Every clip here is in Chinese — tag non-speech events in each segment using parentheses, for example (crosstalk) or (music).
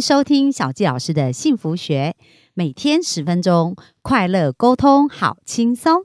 收听小纪老师的幸福学，每天十分钟，快乐沟通，好轻松。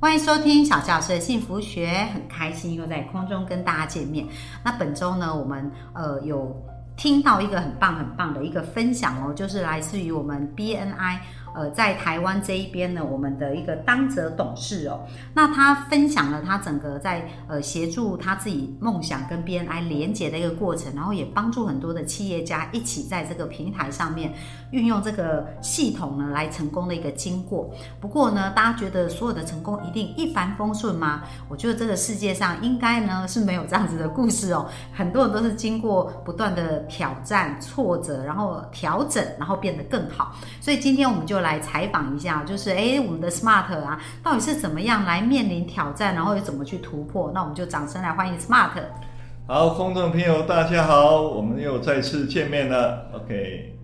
欢迎收听小纪老师的幸福学，很开心又在空中跟大家见面。那本周呢，我们呃有听到一个很棒很棒的一个分享哦，就是来自于我们 BNI。呃，在台湾这一边呢，我们的一个当责董事哦，那他分享了他整个在呃协助他自己梦想跟 BNI 连接的一个过程，然后也帮助很多的企业家一起在这个平台上面运用这个系统呢来成功的一个经过。不过呢，大家觉得所有的成功一定一帆风顺吗？我觉得这个世界上应该呢是没有这样子的故事哦，(laughs) 很多人都是经过不断的挑战、挫折，然后调整，然后变得更好。所以今天我们就。来采访一下，就是哎，我们的 Smart 啊，到底是怎么样来面临挑战，然后又怎么去突破？那我们就掌声来欢迎 Smart。好，观众朋友大家好，我们又再次见面了。OK，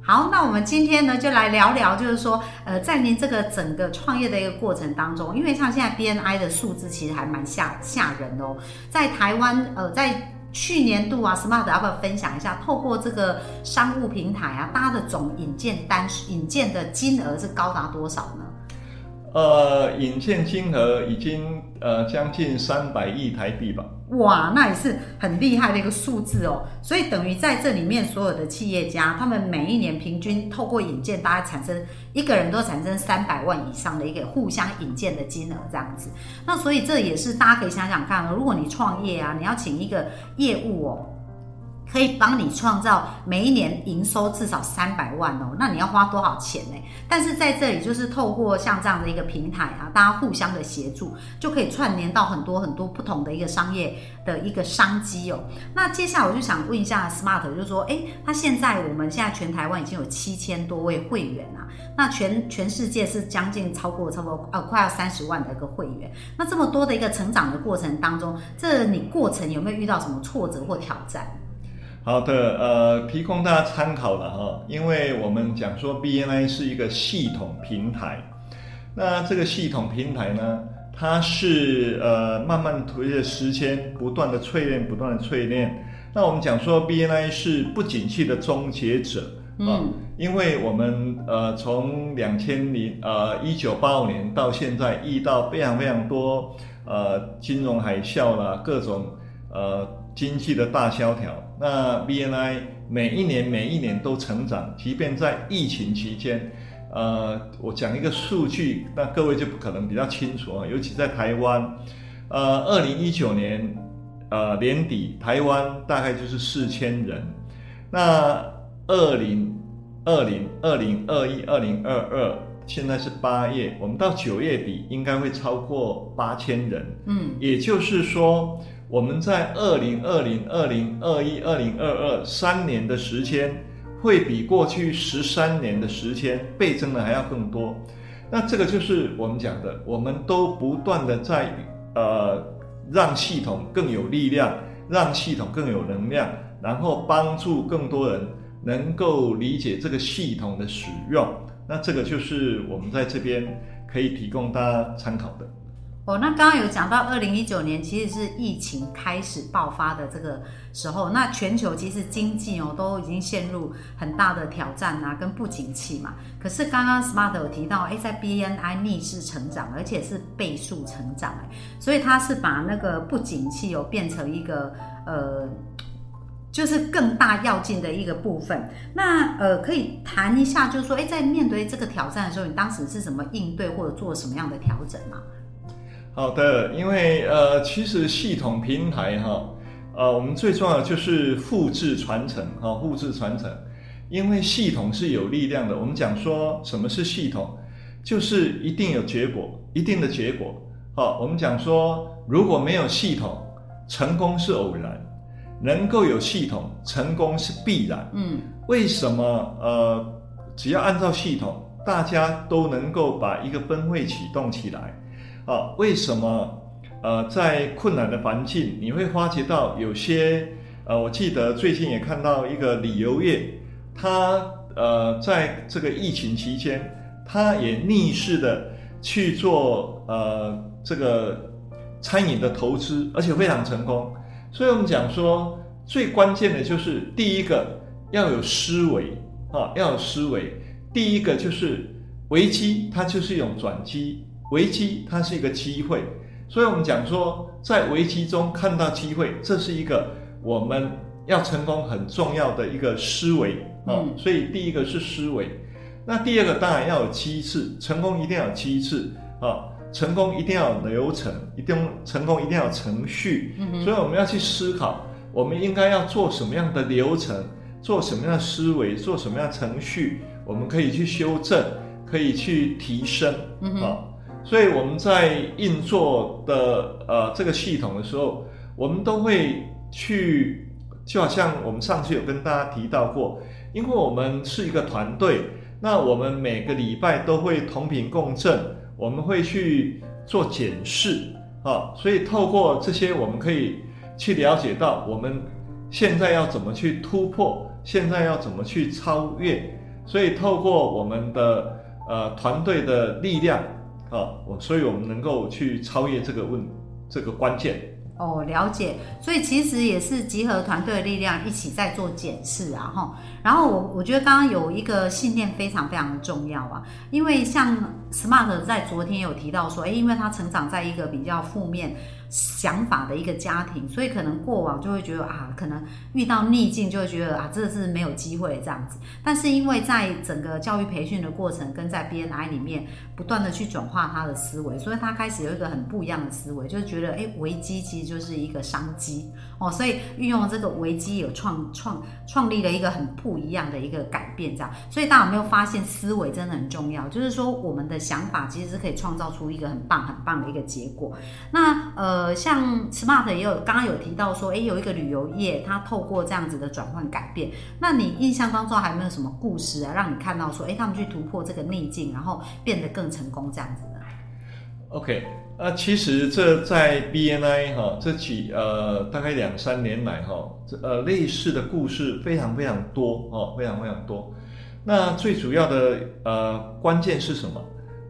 好，那我们今天呢就来聊聊，就是说，呃，在您这个整个创业的一个过程当中，因为像现在 BNI 的数字其实还蛮吓吓人哦，在台湾，呃，在去年度啊，Smart 要不要分享一下？透过这个商务平台啊，大家的总引荐单引荐的金额是高达多少呢？呃，引荐金额已经呃将近三百亿台币吧。哇，那也是很厉害的一个数字哦。所以等于在这里面所有的企业家，他们每一年平均透过引荐，大概产生一个人都产生三百万以上的一个互相引荐的金额这样子。那所以这也是大家可以想想看哦，如果你创业啊，你要请一个业务哦。可以帮你创造每一年营收至少三百万哦，那你要花多少钱呢？但是在这里就是透过像这样的一个平台啊，大家互相的协助，就可以串联到很多很多不同的一个商业的一个商机哦。那接下来我就想问一下 Smart，就是说，哎，他现在我们现在全台湾已经有七千多位会员啊，那全全世界是将近超过差不多呃快要三十万的一个会员，那这么多的一个成长的过程当中，这你过程有没有遇到什么挫折或挑战？好的，呃，提供大家参考了哈，因为我们讲说 BNI 是一个系统平台，那这个系统平台呢，它是呃慢慢随着时间不断的淬炼，不断的淬炼。那我们讲说 BNI 是不景气的终结者啊，因为我们呃从两千零呃一九八五年到现在遇到非常非常多呃金融海啸啦，各种呃。经济的大萧条，那 BNI 每一年每一年都成长，即便在疫情期间，呃，我讲一个数据，那各位就不可能比较清楚啊，尤其在台湾，呃，二零一九年，呃年底台湾大概就是四千人，那二零二零二零二一二零二二现在是八月，我们到九月底应该会超过八千人，嗯，也就是说。我们在二零二零、二零二一、二零二二三年的时间，会比过去十三年的时间倍增的还要更多。那这个就是我们讲的，我们都不断的在呃让系统更有力量，让系统更有能量，然后帮助更多人能够理解这个系统的使用。那这个就是我们在这边可以提供大家参考的。哦，那刚刚有讲到二零一九年其实是疫情开始爆发的这个时候，那全球其实经济哦都已经陷入很大的挑战啊，跟不景气嘛。可是刚刚 Smart 有提到，哎，在 BNI 逆势成长，而且是倍数成长，哎，所以它是把那个不景气哦变成一个呃，就是更大要进的一个部分。那呃，可以谈一下，就是说，哎，在面对这个挑战的时候，你当时是怎么应对或者做什么样的调整吗？好的，因为呃，其实系统平台哈，呃，我们最重要的就是复制传承哈，复制传承。因为系统是有力量的。我们讲说什么是系统，就是一定有结果，一定的结果。好，我们讲说如果没有系统，成功是偶然；能够有系统，成功是必然。嗯，为什么？呃，只要按照系统，大家都能够把一个分会启动起来。啊，为什么？呃，在困难的环境，你会发觉到有些，呃，我记得最近也看到一个旅游业，它呃，在这个疫情期间，他也逆势的去做呃这个餐饮的投资，而且非常成功。所以我们讲说，最关键的就是第一个要有思维啊，要有思维。第一个就是危机，它就是一种转机；危机它是一个机会。所以我们讲说，在危机中看到机会，这是一个我们要成功很重要的一个思维啊。所以第一个是思维，那第二个当然要有机制，成功一定要有机制啊，成功一定要有流程，一定成功一定要有程序。所以我们要去思考，我们应该要做什么样的流程，做什么样的思维，做什么样的程序，我们可以去修正，可以去提升啊。所以我们在运作的呃这个系统的时候，我们都会去，就好像我们上次有跟大家提到过，因为我们是一个团队，那我们每个礼拜都会同频共振，我们会去做检视啊，所以透过这些，我们可以去了解到我们现在要怎么去突破，现在要怎么去超越，所以透过我们的呃团队的力量。哦，我所以，我们能够去超越这个问这个关键。哦，了解。所以其实也是集合团队的力量，一起在做检视啊，哈。然后我我觉得刚刚有一个信念非常非常的重要啊，因为像 Smart 在昨天有提到说，哎，因为他成长在一个比较负面。想法的一个家庭，所以可能过往就会觉得啊，可能遇到逆境就会觉得啊，这是没有机会这样子。但是因为在整个教育培训的过程，跟在 BNI 里面不断的去转化他的思维，所以他开始有一个很不一样的思维，就是觉得哎，危机其实就是一个商机哦，所以运用这个危机有创创创立了一个很不一样的一个改变，这样。所以大家有没有发现，思维真的很重要？就是说，我们的想法其实是可以创造出一个很棒很棒的一个结果。那呃。呃，像 Smart 也有刚刚有提到说，哎，有一个旅游业，它透过这样子的转换改变。那你印象当中还有没有什么故事啊，让你看到说，哎，他们去突破这个逆境，然后变得更成功这样子的？OK，呃，其实这在 BNI 哈这几呃大概两三年来哈，这呃类似的故事非常非常多哦，非常非常多。那最主要的呃关键是什么？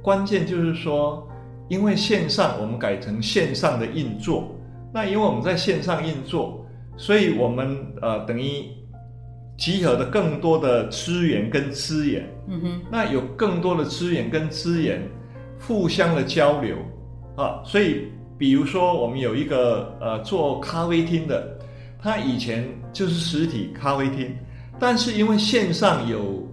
关键就是说。因为线上我们改成线上的运作，那因为我们在线上运作，所以我们呃等于集合的更多的资源跟资源，嗯哼，那有更多的资源跟资源互相的交流啊，所以比如说我们有一个呃做咖啡厅的，他以前就是实体咖啡厅，但是因为线上有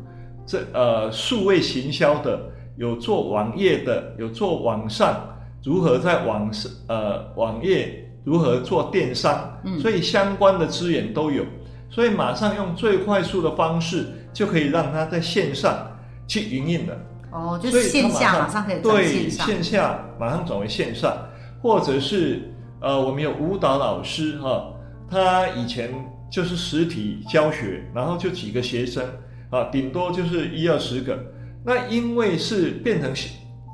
这呃数位行销的。有做网页的，有做网上如何在网上呃网页如何做电商，所以相关的资源都有，所以马上用最快速的方式就可以让他在线上去营运的。哦，就是线下马上可以对线下马上转为线上，或者是呃我们有舞蹈老师哈，他以前就是实体教学，然后就几个学生啊，顶多就是一二十个。那因为是变成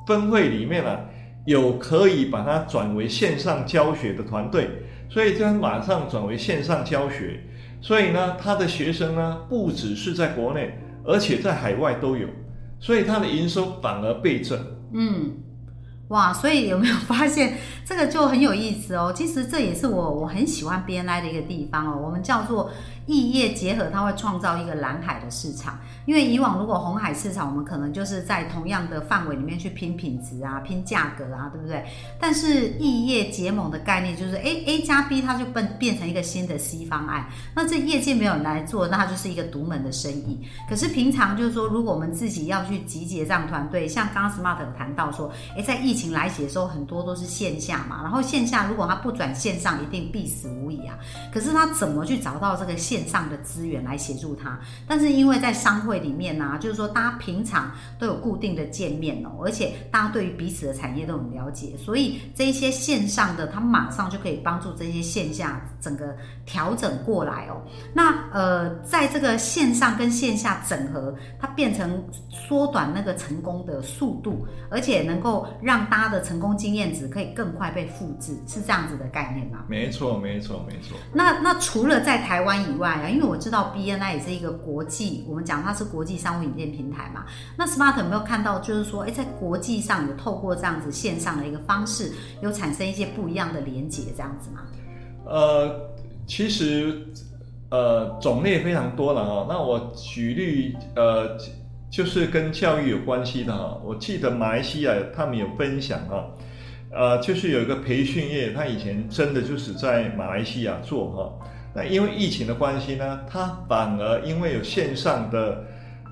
分会里面啊，有可以把它转为线上教学的团队，所以就马上转为线上教学。所以呢，他的学生呢，不只是在国内，而且在海外都有，所以他的营收反而倍增。嗯。哇，所以有没有发现这个就很有意思哦？其实这也是我我很喜欢 BNI 的一个地方哦。我们叫做异业结合，它会创造一个蓝海的市场。因为以往如果红海市场，我们可能就是在同样的范围里面去拼品质啊、拼价格啊，对不对？但是异业结盟的概念就是 A A 加 B，它就变变成一个新的 C 方案。那这业界没有人来做，那它就是一个独门的生意。可是平常就是说，如果我们自己要去集结这样团队，像刚刚 Smart 有谈到说，诶，在疫情来袭的时候，很多都是线下嘛，然后线下如果他不转线上，一定必死无疑啊。可是他怎么去找到这个线上的资源来协助他？但是因为在商会里面呢，就是说大家平常都有固定的见面哦，而且大家对于彼此的产业都很了解，所以这一些线上的他马上就可以帮助这些线下整个调整过来哦。那呃，在这个线上跟线下整合，它变成缩短那个成功的速度，而且能够让大家的成功经验值可以更快被复制，是这样子的概念吗？没错，没错，没错。那那除了在台湾以外，因为我知道 BNI 也是一个国际，我们讲它是国际商务引荐平台嘛。那 Smart 有没有看到，就是说，哎，在国际上有透过这样子线上的一个方式，有产生一些不一样的连接，这样子吗？呃，其实呃种类非常多了哦。那我举例呃，就是跟教育有关系的哈。我记得马来西亚他们有分享哈。呃，就是有一个培训业，他以前真的就是在马来西亚做哈，那因为疫情的关系呢，他反而因为有线上的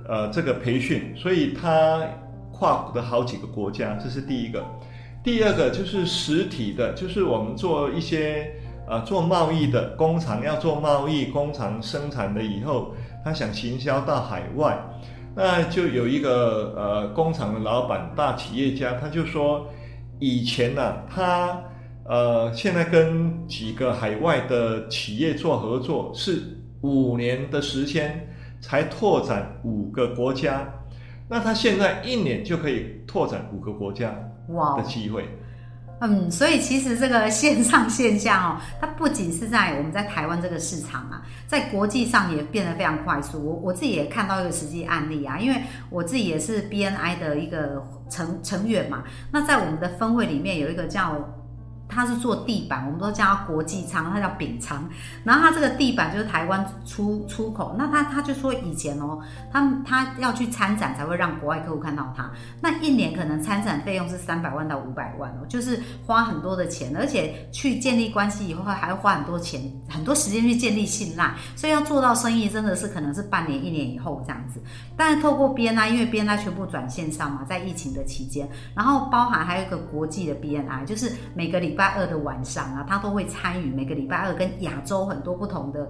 呃这个培训，所以他跨的好几个国家，这是第一个。第二个就是实体的，就是我们做一些呃做贸易的工厂要做贸易，工厂生产了以后，他想行销到海外，那就有一个呃工厂的老板大企业家，他就说。以前呢，他呃，现在跟几个海外的企业做合作，是五年的时间才拓展五个国家。那他现在一年就可以拓展五个国家哇的机会。嗯，所以其实这个线上线下哦，它不仅是在我们在台湾这个市场啊，在国际上也变得非常快速。我我自己也看到一个实际案例啊，因为我自己也是 BNI 的一个。成成员嘛，那在我们的分会里面有一个叫。他是做地板，我们都叫他国际仓，他叫丙仓。然后他这个地板就是台湾出出口。那他他就说以前哦，他他要去参展才会让国外客户看到他。那一年可能参展费用是三百万到五百万哦，就是花很多的钱，而且去建立关系以后还要花很多钱、很多时间去建立信赖。所以要做到生意真的是可能是半年、一年以后这样子。但是透过 BNI，因为 BNI 全部转线上嘛，在疫情的期间，然后包含还有一个国际的 BNI，就是每个礼。礼拜二的晚上啊，他都会参与每个礼拜二跟亚洲很多不同的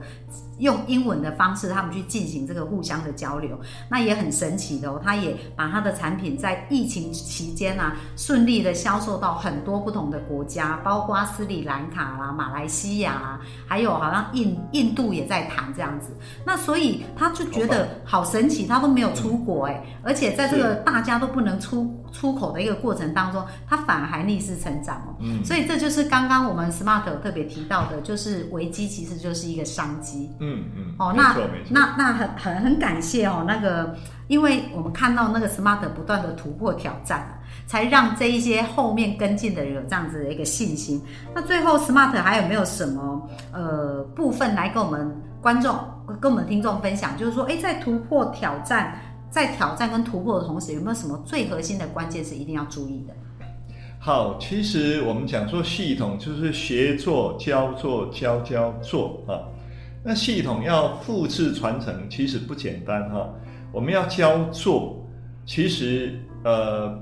用英文的方式，他们去进行这个互相的交流，那也很神奇的哦。他也把他的产品在疫情期间啊，顺利的销售到很多不同的国家，包括斯里兰卡啦、马来西亚啊，还有好像印印度也在谈这样子。那所以他就觉得好神奇，他都没有出国哎，而且在这个大家都不能出出口的一个过程当中，它反而还逆势成长哦。嗯，所以这。就是刚刚我们 Smart 特别提到的，就是危机其实就是一个商机。嗯嗯。哦，那那那很很很感谢哦，那个，因为我们看到那个 Smart 不断的突破挑战，才让这一些后面跟进的人有这样子的一个信心。那最后 Smart 还有没有什么呃部分来跟我们观众、跟我们听众分享？就是说，哎，在突破挑战、在挑战跟突破的同时，有没有什么最核心的关键是一定要注意的？好，其实我们讲说系统就是协作、教做、教教做啊。那系统要复制传承，其实不简单哈。我们要教做，其实呃，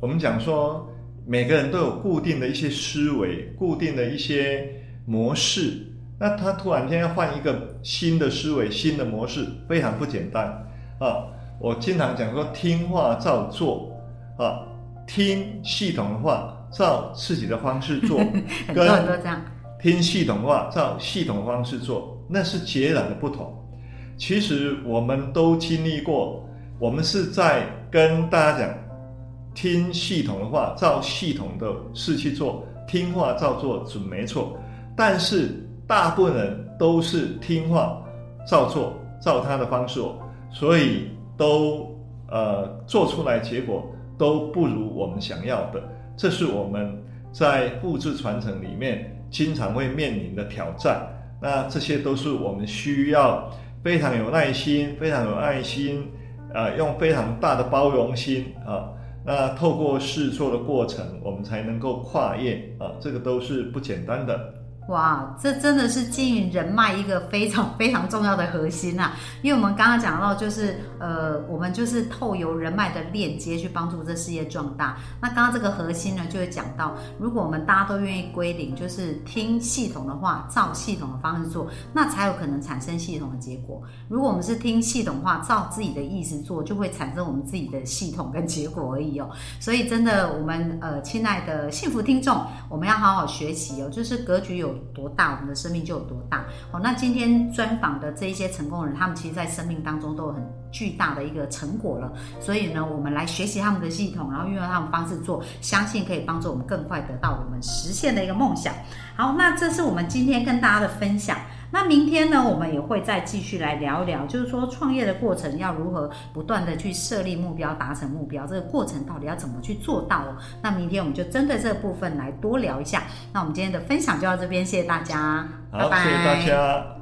我们讲说每个人都有固定的一些思维、固定的一些模式。那他突然间要换一个新的思维、新的模式，非常不简单啊。我经常讲说，听话照做啊。听系统的话，照自己的方式做，(laughs) 很多这样。听系统的话，照系统的方式做，那是截然的不同。其实我们都经历过，我们是在跟大家讲，听系统的话，照系统的事去做，听话照做准没错。但是大部分人都是听话照做，照他的方式，所以都呃做出来结果。都不如我们想要的，这是我们在复制传承里面经常会面临的挑战。那这些都是我们需要非常有耐心、非常有爱心，呃，用非常大的包容心啊。那透过试错的过程，我们才能够跨越啊，这个都是不简单的。哇，这真的是经营人脉一个非常 (laughs) 非常重要的核心呐！因为我们刚刚讲到，就是呃，我们就是透由人脉的链接去帮助这事业壮大。那刚刚这个核心呢，就会讲到，如果我们大家都愿意归零，就是听系统的话，照系统的方式做，那才有可能产生系统的结果。如果我们是听系统话，照自己的意思做，就会产生我们自己的系统跟结果而已哦。所以真的，我们呃，亲爱的幸福听众，我们要好好学习哦，就是格局有。有多大，我们的生命就有多大。好，那今天专访的这一些成功人，他们其实，在生命当中都有很巨大的一个成果了。所以呢，我们来学习他们的系统，然后运用他们方式做，相信可以帮助我们更快得到我们实现的一个梦想。好，那这是我们今天跟大家的分享。那明天呢，我们也会再继续来聊一聊，就是说创业的过程要如何不断的去设立目标、达成目标，这个过程到底要怎么去做到哦？那明天我们就针对这部分来多聊一下。那我们今天的分享就到这边，谢谢大家，好，谢谢大家。